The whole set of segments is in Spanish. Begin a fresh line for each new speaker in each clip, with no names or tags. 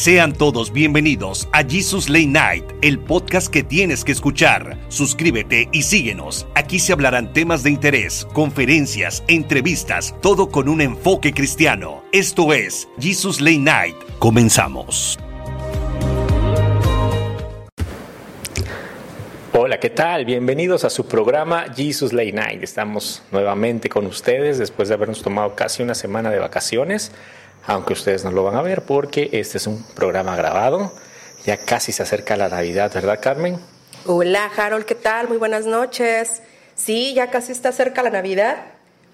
Sean todos bienvenidos a Jesus Late Night, el podcast que tienes que escuchar. Suscríbete y síguenos. Aquí se hablarán temas de interés, conferencias, entrevistas, todo con un enfoque cristiano. Esto es Jesus Late Night. Comenzamos.
Hola, ¿qué tal? Bienvenidos a su programa Jesus Late Night. Estamos nuevamente con ustedes después de habernos tomado casi una semana de vacaciones aunque ustedes no lo van a ver porque este es un programa grabado. Ya casi se acerca la Navidad, ¿verdad, Carmen?
Hola, Harold, ¿qué tal? Muy buenas noches. Sí, ya casi está cerca la Navidad,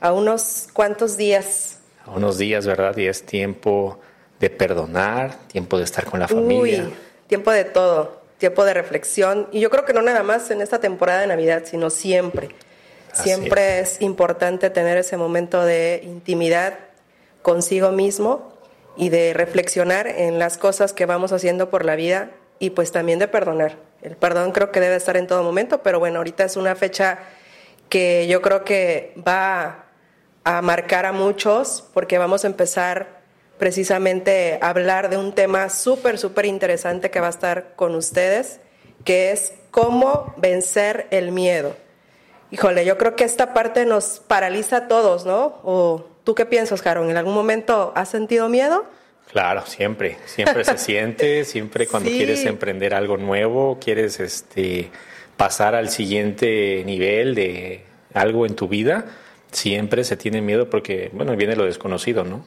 a unos cuantos días.
A unos días, ¿verdad? Y es tiempo de perdonar, tiempo de estar con la familia.
Uy, tiempo de todo, tiempo de reflexión. Y yo creo que no nada más en esta temporada de Navidad, sino siempre. siempre es importante tener ese momento de intimidad consigo mismo y de reflexionar en las cosas que vamos haciendo por la vida y pues también de perdonar. El perdón creo que debe estar en todo momento, pero bueno, ahorita es una fecha que yo creo que va a marcar a muchos porque vamos a empezar precisamente a hablar de un tema súper, súper interesante que va a estar con ustedes, que es cómo vencer el miedo. Híjole, yo creo que esta parte nos paraliza a todos, ¿no? O ¿Tú qué piensas, Jaron? ¿En algún momento has sentido miedo?
Claro, siempre, siempre se siente, siempre cuando quieres emprender algo nuevo, quieres este, pasar al siguiente nivel de algo en tu vida, siempre se tiene miedo porque, bueno, viene lo desconocido, ¿no?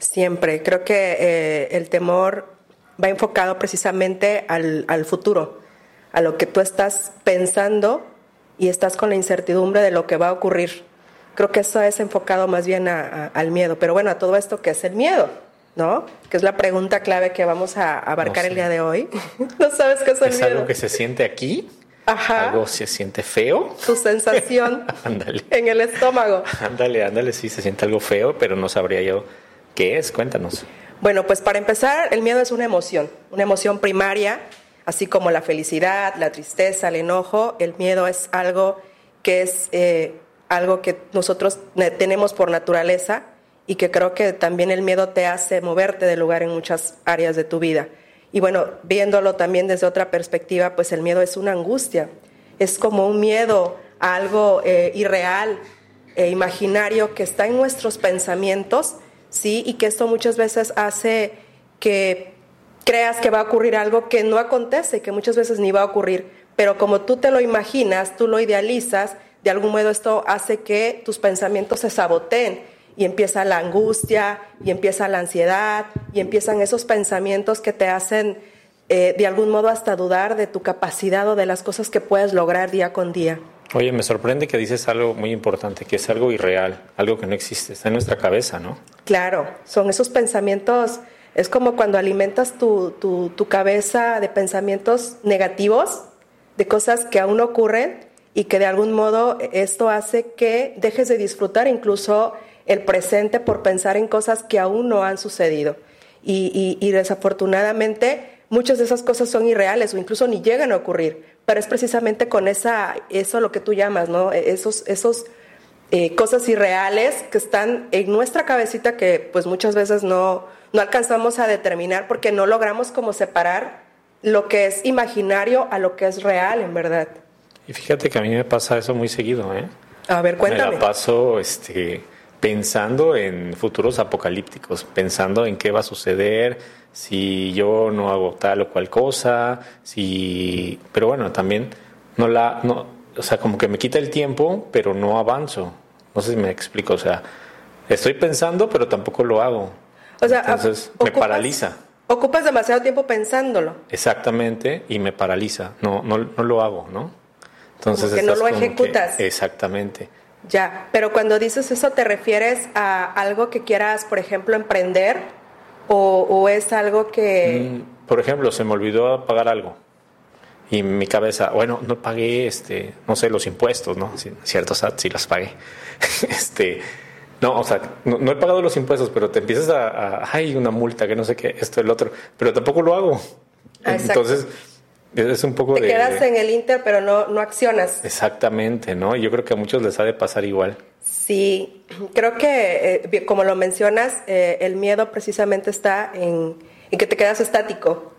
Siempre, creo que eh, el temor va enfocado precisamente al, al futuro, a lo que tú estás pensando y estás con la incertidumbre de lo que va a ocurrir. Creo que eso es enfocado más bien al miedo. Pero bueno, a todo esto, ¿qué es el miedo? ¿No? Que es la pregunta clave que vamos a abarcar el día de hoy. ¿No sabes qué es el miedo?
¿Es algo que se siente aquí? Ajá. ¿Algo se siente feo?
Tu sensación ándale. en el estómago.
Ándale, ándale, sí, se siente algo feo, pero no sabría yo qué es. Cuéntanos.
Bueno, pues para empezar, el miedo es una emoción, una emoción primaria, así como la felicidad, la tristeza, el enojo. El miedo es algo que es eh, algo que nosotros tenemos por naturaleza y que creo que también el miedo te hace moverte de lugar en muchas áreas de tu vida. Y bueno, viéndolo también desde otra perspectiva, pues el miedo es una angustia, es como un miedo a algo eh, irreal e imaginario que está en nuestros pensamientos, ¿sí? Y que esto muchas veces hace que creas que va a ocurrir algo que no acontece, que muchas veces ni va a ocurrir, pero como tú te lo imaginas, tú lo idealizas, de algún modo esto hace que tus pensamientos se saboteen y empieza la angustia y empieza la ansiedad y empiezan esos pensamientos que te hacen eh, de algún modo hasta dudar de tu capacidad o de las cosas que puedes lograr día con día.
Oye, me sorprende que dices algo muy importante, que es algo irreal, algo que no existe, está en nuestra cabeza, ¿no?
Claro, son esos pensamientos, es como cuando alimentas tu, tu, tu cabeza de pensamientos negativos, de cosas que aún no ocurren, y que de algún modo esto hace que dejes de disfrutar incluso el presente por pensar en cosas que aún no han sucedido. Y, desafortunadamente muchas de esas cosas son irreales o incluso ni llegan a ocurrir, pero es precisamente con esa, eso lo que tú llamas, ¿no? Esos, esos eh, cosas irreales que están en nuestra cabecita que pues muchas veces no, no alcanzamos a determinar porque no logramos como separar lo que es imaginario a lo que es real en verdad.
Y fíjate que a mí me pasa eso muy seguido, ¿eh?
A ver, cuéntame.
Me la paso este, pensando en futuros apocalípticos, pensando en qué va a suceder si yo no hago tal o cual cosa, si... Pero bueno, también no la... No, o sea, como que me quita el tiempo, pero no avanzo. No sé si me explico, o sea, estoy pensando, pero tampoco lo hago. O sea, entonces me paraliza.
Ocupas demasiado tiempo pensándolo.
Exactamente, y me paraliza. No, no, no lo hago, ¿no?
Entonces, que no lo ejecutas.
exactamente.
Ya, pero cuando dices eso, ¿te refieres a algo que quieras, por ejemplo, emprender? ¿O, es algo que...?
Mm, por ejemplo, se me olvidó pagar algo. Y mi cabeza, bueno, no pagué, este, no sé, los impuestos, ¿no? cierto, sí los pagué. este, no, o sea, no, he pagado los impuestos, pero te empiezas a, a, ay, una multa, que no sé qué, esto, el otro, pero tampoco lo hago. Entonces, es un poco
Te quedas en el Inter, pero no, no accionas.
Exactamente, ¿no? Yo creo que a muchos les ha de pasar igual.
Sí, creo que, eh, como lo mencionas, eh, el miedo precisamente está en, en que te quedas estático,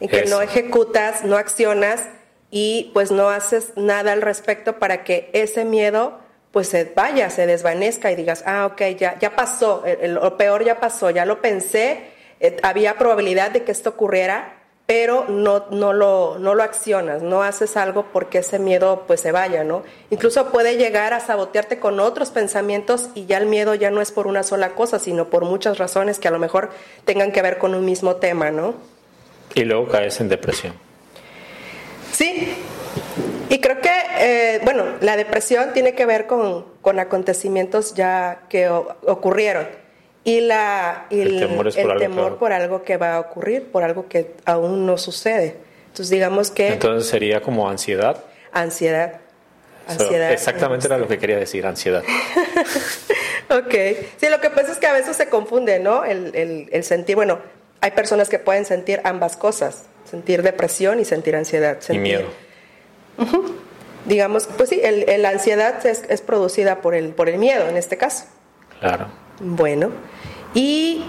en que no ejecutas, no accionas y pues no haces nada al respecto para que ese miedo pues se vaya, se desvanezca y digas, ah, ok, ya, ya pasó, lo peor ya pasó, ya lo pensé, eh, había probabilidad de que esto ocurriera, pero no, no, lo, no lo accionas, no haces algo porque ese miedo pues se vaya, ¿no? Incluso puede llegar a sabotearte con otros pensamientos y ya el miedo ya no es por una sola cosa, sino por muchas razones que a lo mejor tengan que ver con un mismo tema, ¿no?
Y luego caes en depresión.
Sí, y creo que, eh, bueno, la depresión tiene que ver con, con acontecimientos ya que ocurrieron. Y, la, el, temor, por, algo por algo que va a ocurrir, por algo que aún no sucede. Entonces, digamos que...
Entonces sería como ansiedad.
Ansiedad. Ansiedad.
exactamente era lo que quería decir, ansiedad.
ok. Sí, lo que pasa es que a veces se confunde, ¿no? El, el, el sentir, bueno, hay personas que pueden sentir ambas cosas, sentir depresión y sentir ansiedad.
y miedo.
Digamos, pues sí, el, la ansiedad es, es, producida por el, por el miedo en este caso.
Claro.
Bueno, ¿y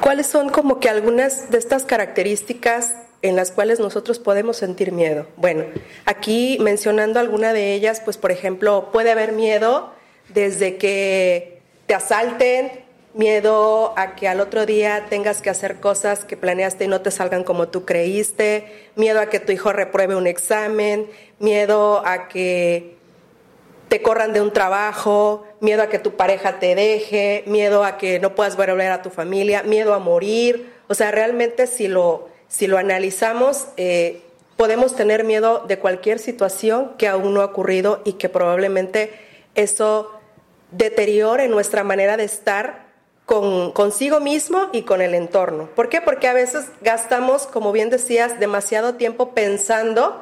cuáles son como que algunas de estas características en las cuales nosotros podemos sentir miedo? Bueno, aquí mencionando alguna de ellas, pues por ejemplo, puede haber miedo desde que te asalten, miedo a que al otro día tengas que hacer cosas que planeaste y no te salgan como tú creíste, miedo a que tu hijo repruebe un examen, miedo a que corran de un trabajo, miedo a que tu pareja te deje, miedo a que no puedas volver a tu familia, miedo a morir. O sea, realmente si lo, si lo analizamos, eh, podemos tener miedo de cualquier situación que aún no ha ocurrido y que probablemente eso deteriore nuestra manera de estar con, consigo mismo y con el entorno. ¿Por qué? Porque a veces gastamos, como bien decías, demasiado tiempo pensando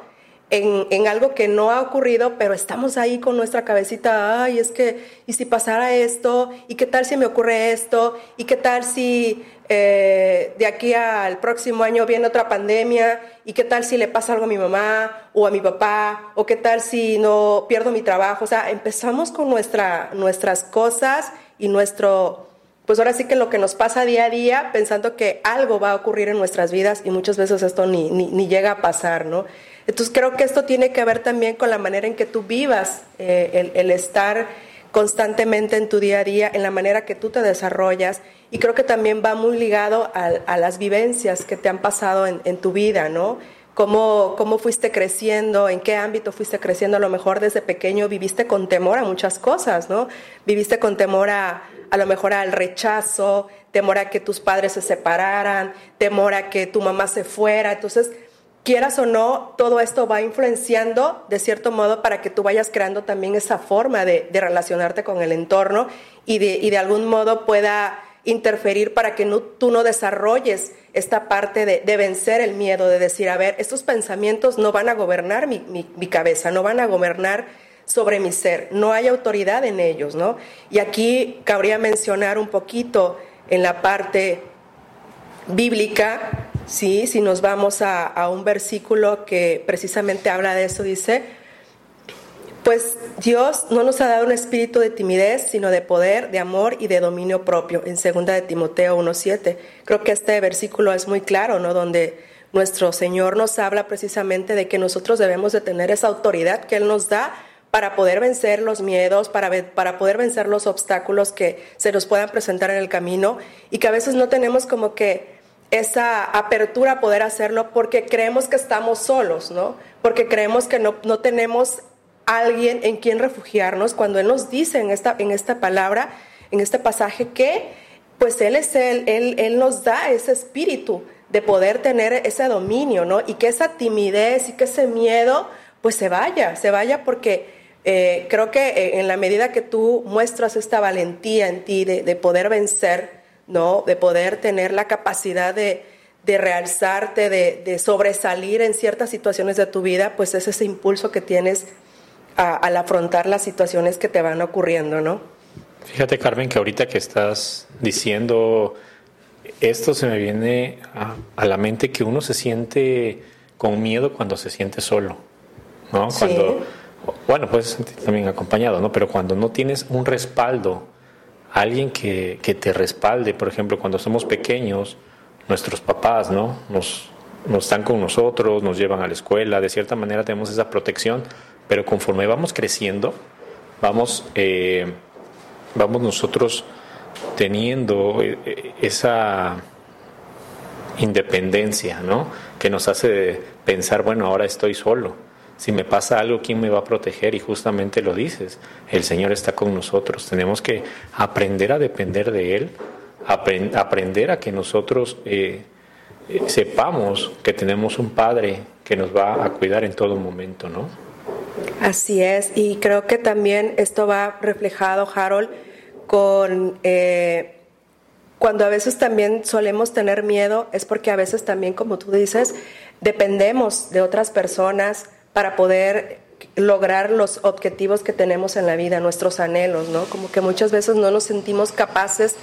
en, algo que no ha ocurrido, pero estamos ahí con nuestra cabecita, ay, es que, ¿y si pasara esto? ¿Y qué tal si me ocurre esto? ¿Y qué tal si eh, de aquí al próximo año viene otra pandemia? ¿Y qué tal si le pasa algo a mi mamá o a mi papá? ¿O qué tal si no pierdo mi trabajo? O sea, empezamos con nuestra, nuestras cosas y nuestro pues ahora sí que lo que nos pasa día a día pensando que algo va a ocurrir en nuestras vidas y muchas veces esto ni, ni, llega a pasar, ¿no? Entonces creo que esto tiene que ver también con la manera en que tú vivas, eh, el, estar constantemente en tu día a día, en la manera que tú te desarrollas y creo que también va muy ligado a, las vivencias que te han pasado en, tu vida, ¿no? Cómo, cómo, fuiste creciendo, en qué ámbito fuiste creciendo, a lo mejor desde pequeño viviste con temor a muchas cosas, ¿no? Viviste con temor a, a lo mejor al rechazo, temor a que tus padres se separaran, temor a que tu mamá se fuera. Entonces, quieras o no, todo esto va influenciando de cierto modo para que tú vayas creando también esa forma de, relacionarte con el entorno y de, algún modo pueda interferir para que tú no desarrolles esta parte de, vencer el miedo, de decir, a ver, estos pensamientos no van a gobernar mi cabeza, no van a gobernar sobre mi ser, no hay autoridad en ellos, ¿no? Y aquí cabría mencionar un poquito en la parte bíblica, ¿sí? Si nos vamos a, a un versículo que precisamente habla de eso, dice, pues Dios no nos ha dado un espíritu de timidez, sino de poder, de amor y de dominio propio, en 2 de Timoteo 1.7. Creo que este versículo es muy claro, ¿no? Donde nuestro Señor nos habla precisamente de que nosotros debemos de tener esa autoridad que Él nos da para poder vencer los miedos, para, para poder vencer los obstáculos que se nos puedan presentar en el camino y que a veces no tenemos como que esa apertura a poder hacerlo porque creemos que estamos solos, ¿no? Porque creemos que no, no tenemos alguien en quien refugiarnos cuando Él nos dice en esta, en esta palabra, en este pasaje, que pues Él es Él, Él, Él nos da ese espíritu de poder tener ese dominio, ¿no? Y que esa timidez y que ese miedo pues se vaya, se vaya porque eh, creo que eh, en la medida que tú muestras esta valentía en ti de, poder vencer, ¿no? de poder tener la capacidad de, realzarte, de, sobresalir en ciertas situaciones de tu vida, pues es ese impulso que tienes al afrontar las situaciones que te van ocurriendo, ¿no?
Fíjate, Carmen, que ahorita que estás diciendo esto, se me viene a, a la mente que uno se siente con miedo cuando se siente solo, ¿no? Cuando bueno, puedes sentir también acompañado, ¿no? Pero cuando no tienes un respaldo, alguien que, que te respalde, por ejemplo, cuando somos pequeños, nuestros papás, ¿no? Nos, nos están con nosotros, nos llevan a la escuela, de cierta manera tenemos esa protección, pero conforme vamos creciendo, vamos, eh, vamos nosotros teniendo eh, esa independencia, ¿no? Que nos hace pensar, bueno, ahora estoy solo. Si me pasa algo, ¿quién me va a proteger? Y justamente lo dices, el Señor está con nosotros. Tenemos que aprender a depender de Él, aprender a que nosotros eh, eh, sepamos que tenemos un Padre que nos va a cuidar en todo momento, ¿no?
Así es, y creo que también esto va reflejado, Harold, con eh, cuando a veces también solemos tener miedo, es porque a veces también, como tú dices, dependemos de otras personas para poder lograr los objetivos que tenemos en la vida, nuestros anhelos, ¿no? Como que muchas veces no nos sentimos capaces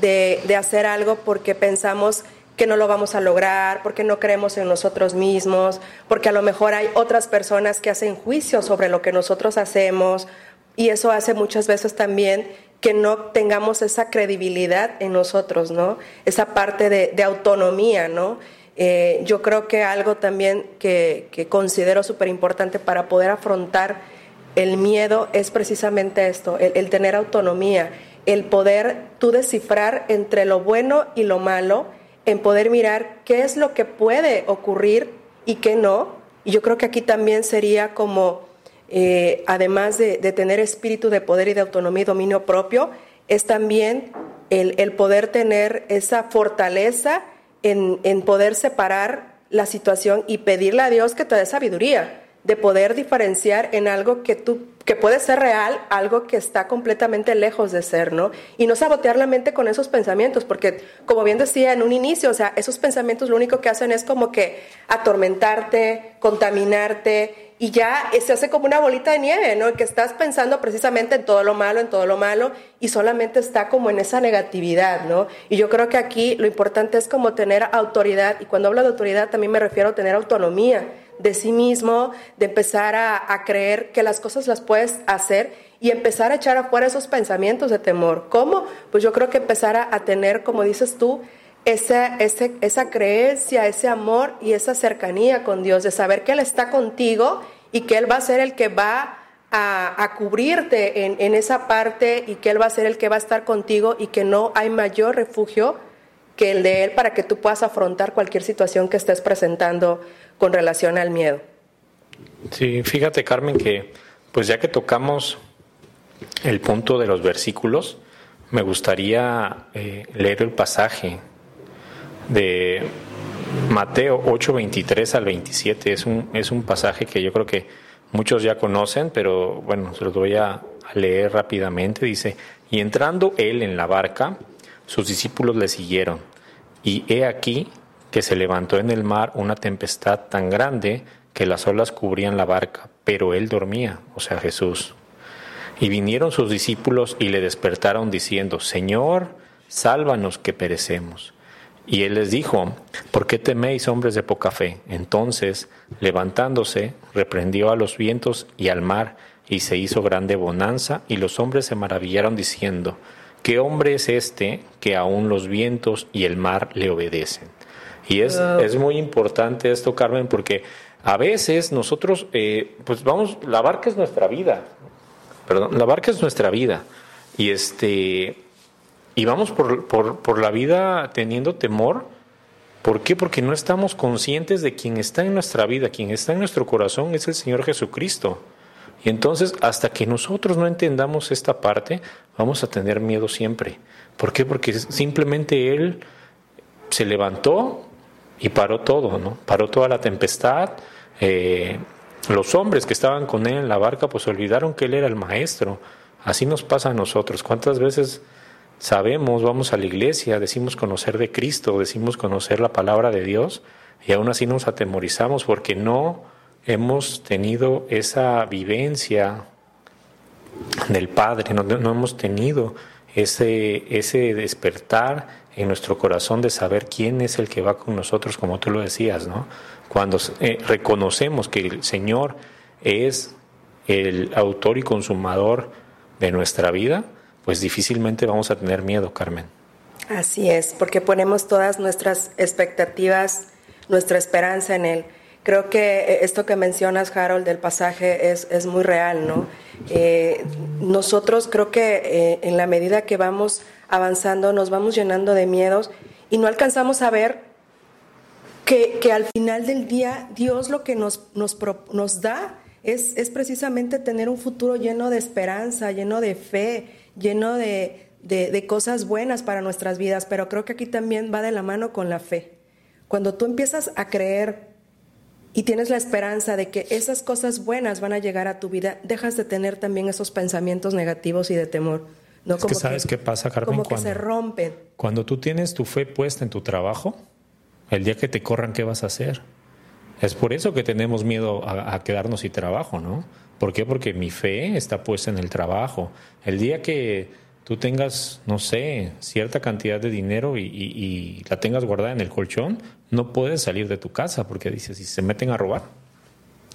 de, de hacer algo porque pensamos que no lo vamos a lograr, porque no creemos en nosotros mismos, porque a lo mejor hay otras personas que hacen juicio sobre lo que nosotros hacemos y eso hace muchas veces también que no tengamos esa credibilidad en nosotros, ¿no? Esa parte de, autonomía, ¿no? Eh, yo creo que algo también que, considero súper importante para poder afrontar el miedo es precisamente esto, el, tener autonomía, el poder tú descifrar entre lo bueno y lo malo, en poder mirar qué es lo que puede ocurrir y qué no. Y yo creo que aquí también sería como, eh, además de, tener espíritu de poder y de autonomía y dominio propio, es también el, poder tener esa fortaleza en, en poder separar la situación y pedirle a Dios que te dé sabiduría de poder diferenciar en algo que tú que puede ser real, algo que está completamente lejos de ser, ¿no? Y no sabotear la mente con esos pensamientos, porque como bien decía en un inicio, o sea, esos pensamientos lo único que hacen es como que atormentarte, contaminarte y ya se hace como una bolita de nieve, ¿no? Que estás pensando precisamente en todo lo malo, en todo lo malo y solamente está como en esa negatividad, ¿no? Y yo creo que aquí lo importante es como tener autoridad y cuando hablo de autoridad también me refiero a tener autonomía de sí mismo, de empezar a, creer que las cosas las puedes hacer y empezar a echar afuera esos pensamientos de temor. ¿Cómo? Pues yo creo que empezar a, tener, como dices tú, esa, esa creencia, ese amor y esa cercanía con Dios, de saber que Él está contigo y que Él va a ser el que va a, cubrirte en, en, esa parte y que Él va a ser el que va a estar contigo y que no hay mayor refugio que el de Él para que tú puedas afrontar cualquier situación que estés presentando con relación al miedo.
Sí, fíjate Carmen que pues ya que tocamos el punto de los versículos, me gustaría eh, leer el pasaje de Mateo 8, 23 al 27. Es un, es un pasaje que yo creo que muchos ya conocen, pero bueno, se los voy a leer rápidamente. Dice, y entrando él en la barca, sus discípulos le siguieron. Y he aquí que se levantó en el mar una tempestad tan grande que las olas cubrían la barca, pero él dormía, o sea Jesús. Y vinieron sus discípulos y le despertaron diciendo, Señor, sálvanos que perecemos. Y él les dijo, ¿por qué teméis hombres de poca fe? Entonces, levantándose, reprendió a los vientos y al mar, y se hizo grande bonanza, y los hombres se maravillaron diciendo, ¿qué hombre es este que aun los vientos y el mar le obedecen? Y es, es muy importante esto, Carmen, porque a veces nosotros, eh, pues vamos, la barca es nuestra vida, perdón, la barca es nuestra vida. Y este, y vamos por, por, por la vida teniendo temor. ¿Por qué? Porque no estamos conscientes de quien está en nuestra vida, quien está en nuestro corazón es el Señor Jesucristo. Y entonces, hasta que nosotros no entendamos esta parte, vamos a tener miedo siempre. ¿Por qué? Porque simplemente Él se levantó, y paró todo, ¿no? Paró toda la tempestad. Eh, los hombres que estaban con él en la barca pues olvidaron que él era el maestro. Así nos pasa a nosotros. ¿Cuántas veces sabemos, vamos a la iglesia, decimos conocer de Cristo, decimos conocer la palabra de Dios y aún así nos atemorizamos porque no hemos tenido esa vivencia del Padre, no, hemos tenido ese, ese despertar en nuestro corazón de saber quién es el que va con nosotros, como tú lo decías, ¿no? Cuando eh, reconocemos que el Señor es el autor y consumador de nuestra vida, pues difícilmente vamos a tener miedo, Carmen.
Así es, porque ponemos todas nuestras expectativas, nuestra esperanza en Él. Creo que eh, esto que mencionas, Harold, del pasaje es, es muy real, ¿no? Eh, nosotros creo que eh, en la medida que vamos avanzando nos vamos llenando de miedos y no alcanzamos a ver que, que al final del día Dios lo que nos, nos, nos da es, es, precisamente tener un futuro lleno de esperanza, lleno de fe, lleno de, de, de cosas buenas para nuestras vidas, pero creo que aquí también va de la mano con la fe. Cuando tú empiezas a creer y tienes la esperanza de que esas cosas buenas van a llegar a tu vida, dejas de tener también esos pensamientos negativos y de temor.
¿no? Es como que sabes qué pasa, Carmen.
Como cuando, que se rompen.
Cuando tú tienes tu fe puesta en tu trabajo, el día que te corran, ¿qué vas a hacer? Es por eso que tenemos miedo a, a quedarnos sin trabajo, ¿no? ¿Por qué? Porque mi fe está puesta en el trabajo. El día que tú tengas, no sé, cierta cantidad de dinero y, y, y, la tengas guardada en el colchón, no puedes salir de tu casa porque dices, si se meten a robar,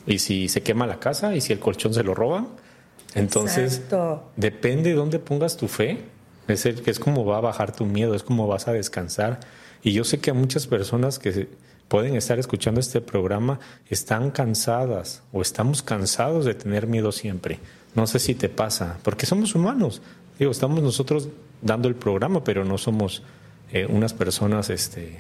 y si se quema la casa, y si el colchón se lo roban, entonces
Exacto.
depende de dónde pongas tu fe, es, el, es como va a bajar tu miedo, es como vas a descansar. Y yo sé que a muchas personas que pueden estar escuchando este programa están cansadas o estamos cansados de tener miedo siempre. No sé si te pasa, porque somos humanos. Digo, estamos nosotros dando el programa, pero no somos eh, unas personas este,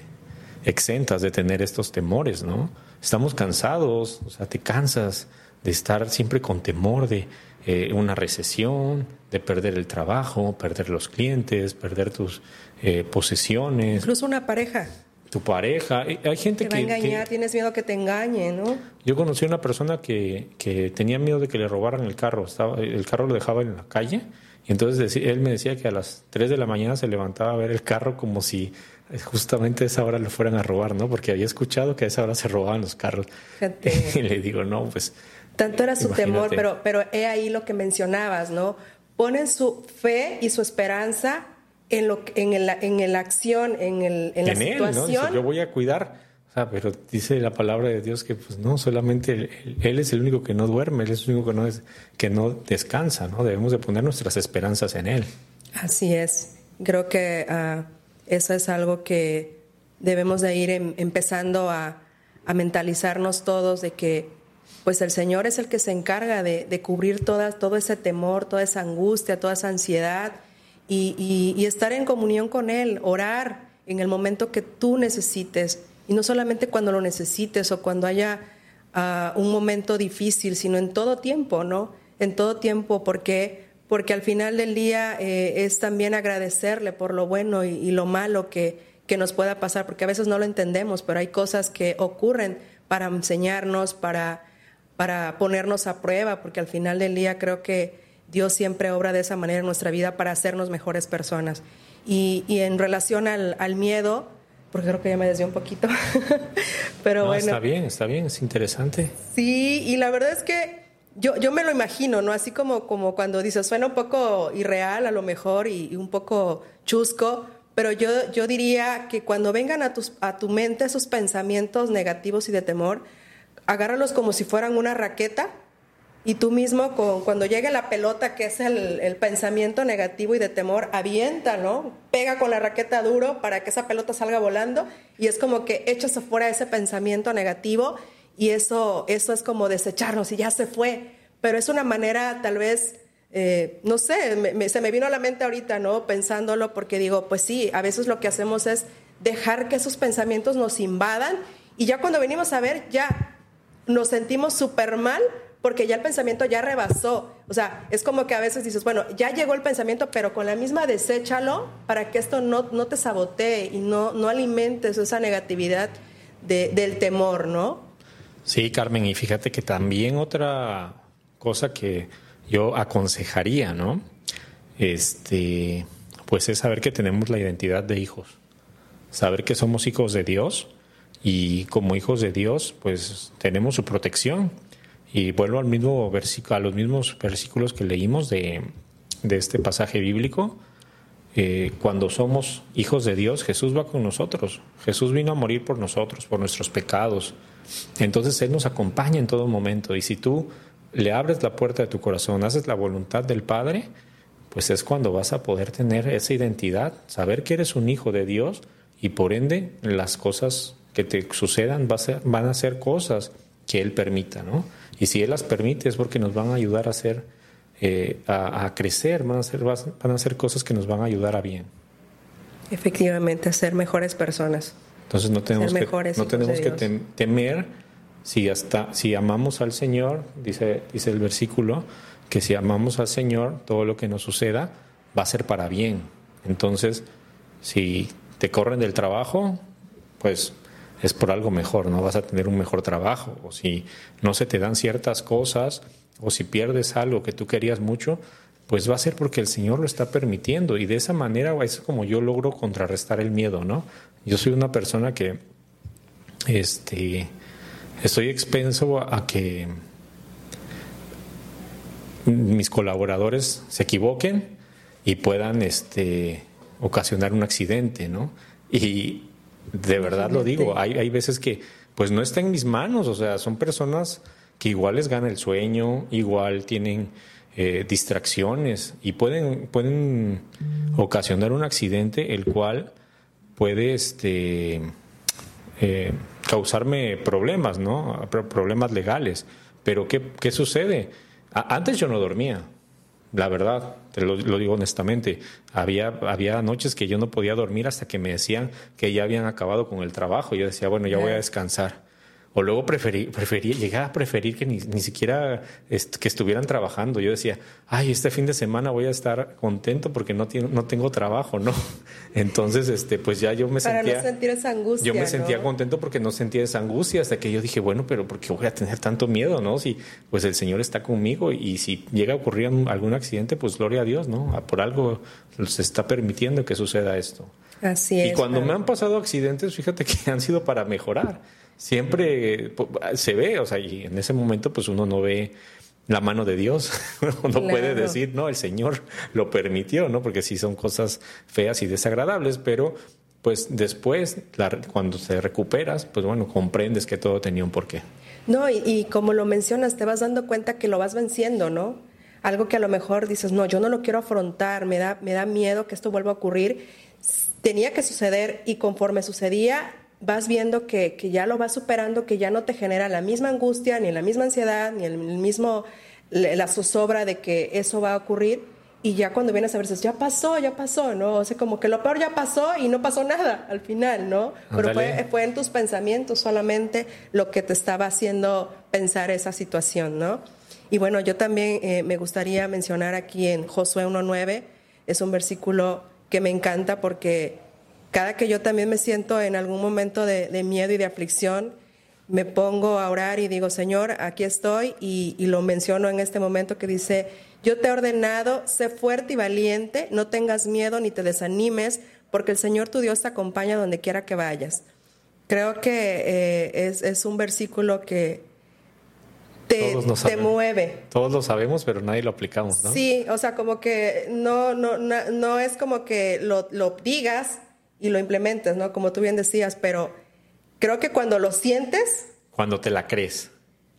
exentas de tener estos temores, ¿no? Estamos cansados, o sea, te cansas de estar siempre con temor de eh, una recesión, de perder el trabajo, perder los clientes, perder tus eh, posesiones.
Incluso una pareja.
Tu pareja. Hay gente
te
que.
Va a engañar, que, tienes miedo que te engañe, ¿no?
Yo conocí a una persona que, que tenía miedo de que le robaran el carro. Estaba, el carro lo dejaba en la calle y entonces él me decía que a las 3 de la mañana se levantaba a ver el carro como si justamente a esa hora lo fueran a robar, ¿no? Porque había escuchado que a esa hora se robaban los carros. Y le digo, no, pues...
Tanto era su imagínate. temor, pero, pero he ahí lo que mencionabas, ¿no? Ponen su fe y su esperanza en, lo, en, el, en la acción, en, el, en,
en
la
él,
situación.
¿no? Dice, yo voy a cuidar Ah, pero dice la palabra de Dios que pues no, solamente él, él, es el único que no duerme, Él es el único que no, es, que no descansa, ¿no? Debemos de poner nuestras esperanzas en Él.
Así es. Creo que uh, eso es algo que debemos de ir em, empezando a, a, mentalizarnos todos de que pues el Señor es el que se encarga de, de cubrir toda, todo ese temor, toda esa angustia, toda esa ansiedad y, y, y estar en comunión con Él, orar en el momento que tú necesites y no solamente cuando lo necesites o cuando haya uh, un momento difícil, sino en todo tiempo, ¿no? En todo tiempo, porque, porque al final del día eh, es también agradecerle por lo bueno y, lo malo que, que, nos pueda pasar, porque a veces no lo entendemos, pero hay cosas que ocurren para enseñarnos, para, para ponernos a prueba, porque al final del día creo que Dios siempre obra de esa manera en nuestra vida para hacernos mejores personas. Y, y en relación al miedo, porque creo que ya me desvió un poquito. Pero
no,
bueno.
Está bien, está bien, es interesante.
Sí, y la verdad es que yo, yo me lo imagino, ¿no? Así como, como cuando dices, suena un poco irreal a lo mejor y, y un poco chusco, pero yo, yo diría que cuando vengan a, tus, a tu mente esos pensamientos negativos y de temor, agárralos como si fueran una raqueta y tú mismo, con, cuando llegue la pelota, que es el, el, pensamiento negativo y de temor, avienta, ¿no? Pega con la raqueta duro para que esa pelota salga volando y es como que echas afuera ese pensamiento negativo y eso, eso es como desecharnos y ya se fue. Pero es una manera tal vez, eh, no sé, me, me, se me vino a la mente ahorita, ¿no? Pensándolo porque digo, pues sí, a veces lo que hacemos es dejar que esos pensamientos nos invadan y ya cuando venimos a ver, ya nos sentimos súper mal porque ya el pensamiento ya rebasó. O sea, es como que a veces dices, bueno, ya llegó el pensamiento, pero con la misma deséchalo para que esto no, no te sabotee y no, no alimentes esa negatividad de, del temor, ¿no?
Sí, Carmen, y fíjate que también otra cosa que yo aconsejaría, ¿no? Este, pues es saber que tenemos la identidad de hijos, saber que somos hijos de Dios y como hijos de Dios, pues tenemos su protección y vuelvo al mismo versículo, a los mismos versículos que leímos de, de este pasaje bíblico. Eh, cuando somos hijos de Dios, Jesús va con nosotros. Jesús vino a morir por nosotros, por nuestros pecados. Entonces Él nos acompaña en todo momento. Y si tú le abres la puerta de tu corazón, haces la voluntad del Padre, pues es cuando vas a poder tener esa identidad, saber que eres un hijo de Dios y por ende las cosas que te sucedan van a ser cosas que Él permita, ¿no? Y si Él las permite es porque nos van a ayudar a hacer, eh, a, crecer, van a, ser, van a ser cosas que nos van a ayudar a bien.
Efectivamente, a ser mejores personas.
Entonces no tenemos que, no tenemos que temer si hasta si amamos al Señor, dice, dice el versículo, que si amamos al Señor, todo lo que nos suceda va a ser para bien. Entonces, si te corren del trabajo, pues es por algo mejor, ¿no? Vas a tener un mejor trabajo. O si no se te dan ciertas cosas, o si pierdes algo que tú querías mucho, pues va a ser porque el Señor lo está permitiendo. Y de esa manera es como yo logro contrarrestar el miedo, ¿no? Yo soy una persona que este, estoy expenso a que mis colaboradores se equivoquen y puedan este, ocasionar un accidente, ¿no? Y de verdad lo digo, hay, hay veces que pues no está en mis manos, o sea, son personas que igual les gana el sueño, igual tienen eh, distracciones y pueden, pueden ocasionar un accidente el cual puede este, eh, causarme problemas, ¿no? Problemas legales. Pero ¿qué, qué sucede? antes yo no dormía, la verdad, te lo, digo honestamente. Había, había noches que yo no podía dormir hasta que me decían que ya habían acabado con el trabajo. Yo decía, bueno, ya voy a descansar. O luego preferí, preferí, llegué a preferir que ni, ni siquiera que estuvieran trabajando. Yo decía, ay, este fin de semana voy a estar contento porque no, tiene, no tengo trabajo, ¿no? Entonces, este, pues ya yo me sentía...
No sentir esa angustia,
Yo me sentía contento porque no sentía esa angustia hasta que yo dije, bueno, pero ¿por qué voy a tener tanto miedo, no? Si pues el Señor está conmigo y si llega a ocurrir algún accidente, pues gloria a Dios, ¿no? Por algo se está permitiendo que suceda esto.
Así es.
Y cuando me han pasado accidentes, fíjate que han sido para mejorar siempre se ve, o sea, y en ese momento pues uno no ve la mano de Dios, uno puede decir, no, el Señor lo permitió, ¿no? Porque sí son cosas feas y desagradables, pero pues después, cuando te recuperas, pues bueno, comprendes que todo tenía un porqué.
No, y, y, como lo mencionas, te vas dando cuenta que lo vas venciendo, ¿no? Algo que a lo mejor dices, no, yo no lo quiero afrontar, me da, me da miedo que esto vuelva a ocurrir. Tenía que suceder y conforme sucedía, vas viendo que, ya lo vas superando, que ya no te genera la misma angustia, ni la misma ansiedad, ni el mismo, la zozobra de que eso va a ocurrir. Y ya cuando vienes a ver, ya pasó, ya pasó, ¿no? O sea, como que lo peor ya pasó y no pasó nada al final, ¿no? Pero fue, en tus pensamientos solamente lo que te estaba haciendo pensar esa situación, ¿no? Y bueno, yo también eh, me gustaría mencionar aquí en Josué 1.9, es un versículo que me encanta porque cada que yo también me siento en algún momento de, miedo y de aflicción, me pongo a orar y digo, Señor, aquí estoy, y, lo menciono en este momento que dice, yo te he ordenado, sé fuerte y valiente, no tengas miedo ni te desanimes, porque el Señor tu Dios te acompaña donde quiera que vayas. Creo que eh, es, un versículo que te, te mueve.
Todos lo sabemos, pero nadie lo aplicamos, ¿no?
Sí, o sea, como que no, no, no, es como que lo, lo digas, y lo implementes, ¿no? Como tú bien decías, pero creo que cuando lo sientes...
Cuando te la crees.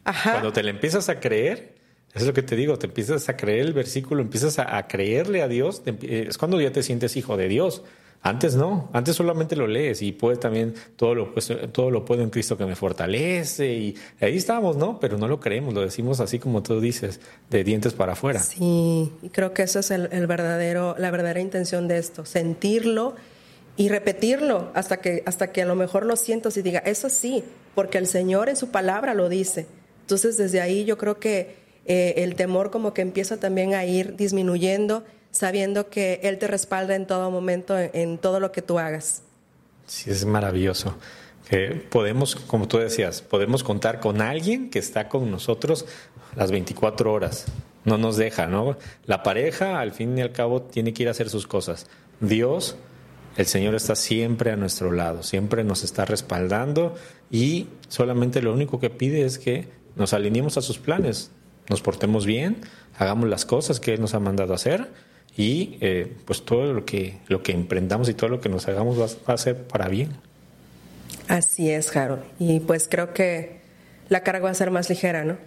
Ajá. Cuando te la empiezas a creer, es lo que te digo, te empiezas a creer el versículo, empiezas a, creerle a Dios, es cuando ya te sientes hijo de Dios. Antes no, antes solamente lo lees y puedes también todo lo, pues, todo lo puedo en Cristo que me fortalece y ahí estamos, ¿no? Pero no lo creemos, lo decimos así como tú dices, de dientes para afuera.
Sí, y creo que esa es el verdadero, la verdadera intención de esto, sentirlo y repetirlo hasta que, hasta que a lo mejor lo siento y diga, eso sí, porque el Señor en su palabra lo dice. Entonces desde ahí yo creo que eh, el temor como que empieza también a ir disminuyendo, sabiendo que Él te respalda en todo momento, en, todo lo que tú hagas.
Sí, es maravilloso. Que podemos, como tú decías, podemos contar con alguien que está con nosotros las 24 horas. No nos deja, ¿no? La pareja, al fin y al cabo, tiene que ir a hacer sus cosas. Dios el Señor está siempre a nuestro lado, siempre nos está respaldando y solamente lo único que pide es que nos alineemos a sus planes, nos portemos bien, hagamos las cosas que Él nos ha mandado hacer y eh, pues todo lo que, lo que emprendamos y todo lo que nos hagamos va, a ser para bien.
Así es, Jaro. Y pues creo que la carga va a ser más ligera, ¿no?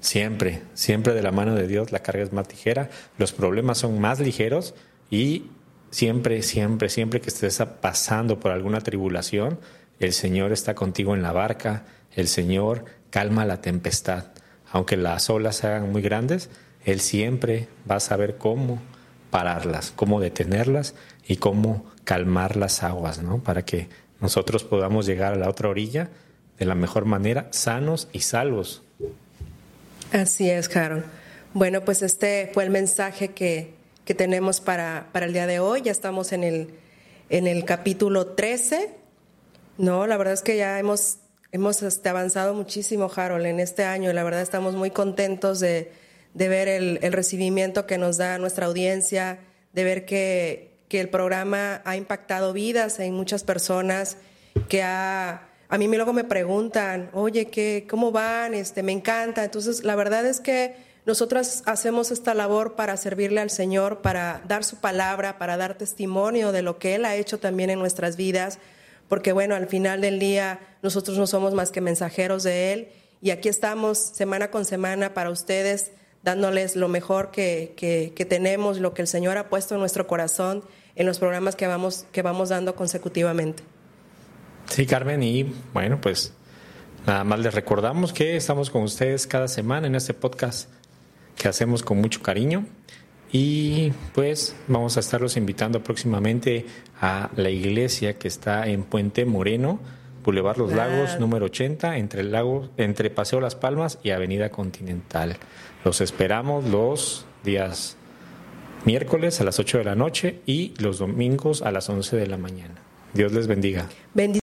Siempre, siempre de la mano de Dios la carga es más ligera, los problemas son más ligeros y siempre, siempre, siempre que estés pasando por alguna tribulación, el Señor está contigo en la barca, el Señor calma la tempestad. Aunque las olas se hagan muy grandes, Él siempre va a saber cómo pararlas, cómo detenerlas y cómo calmar las aguas, ¿no? Para que nosotros podamos llegar a la otra orilla de la mejor manera, sanos y salvos.
Así es, Harold. Bueno, pues este fue el mensaje que, que tenemos para, para, el día de hoy. Ya estamos en el, en el capítulo 13. No, la verdad es que ya hemos, hemos este, avanzado muchísimo, Harold, en este año. La verdad estamos muy contentos de, de ver el, el, recibimiento que nos da nuestra audiencia, de ver que, que el programa ha impactado vidas en muchas personas, que ha a mí luego me preguntan, oye, ¿qué, ¿cómo van? Este, me encanta. Entonces, la verdad es que nosotras hacemos esta labor para servirle al Señor, para dar su palabra, para dar testimonio de lo que Él ha hecho también en nuestras vidas, porque bueno, al final del día nosotros no somos más que mensajeros de Él y aquí estamos semana con semana para ustedes, dándoles lo mejor que, que, tenemos, lo que el Señor ha puesto en nuestro corazón en los programas que vamos, que vamos dando consecutivamente.
Sí, Carmen, y bueno, pues nada más les recordamos que estamos con ustedes cada semana en este podcast que hacemos con mucho cariño y pues vamos a estarlos invitando próximamente a la iglesia que está en Puente Moreno, Boulevard Los Lagos, número 80, entre, el lago, entre Paseo Las Palmas y Avenida Continental. Los esperamos los días miércoles a las 8 de la noche y los domingos a las 11 de la mañana. Dios les bendiga.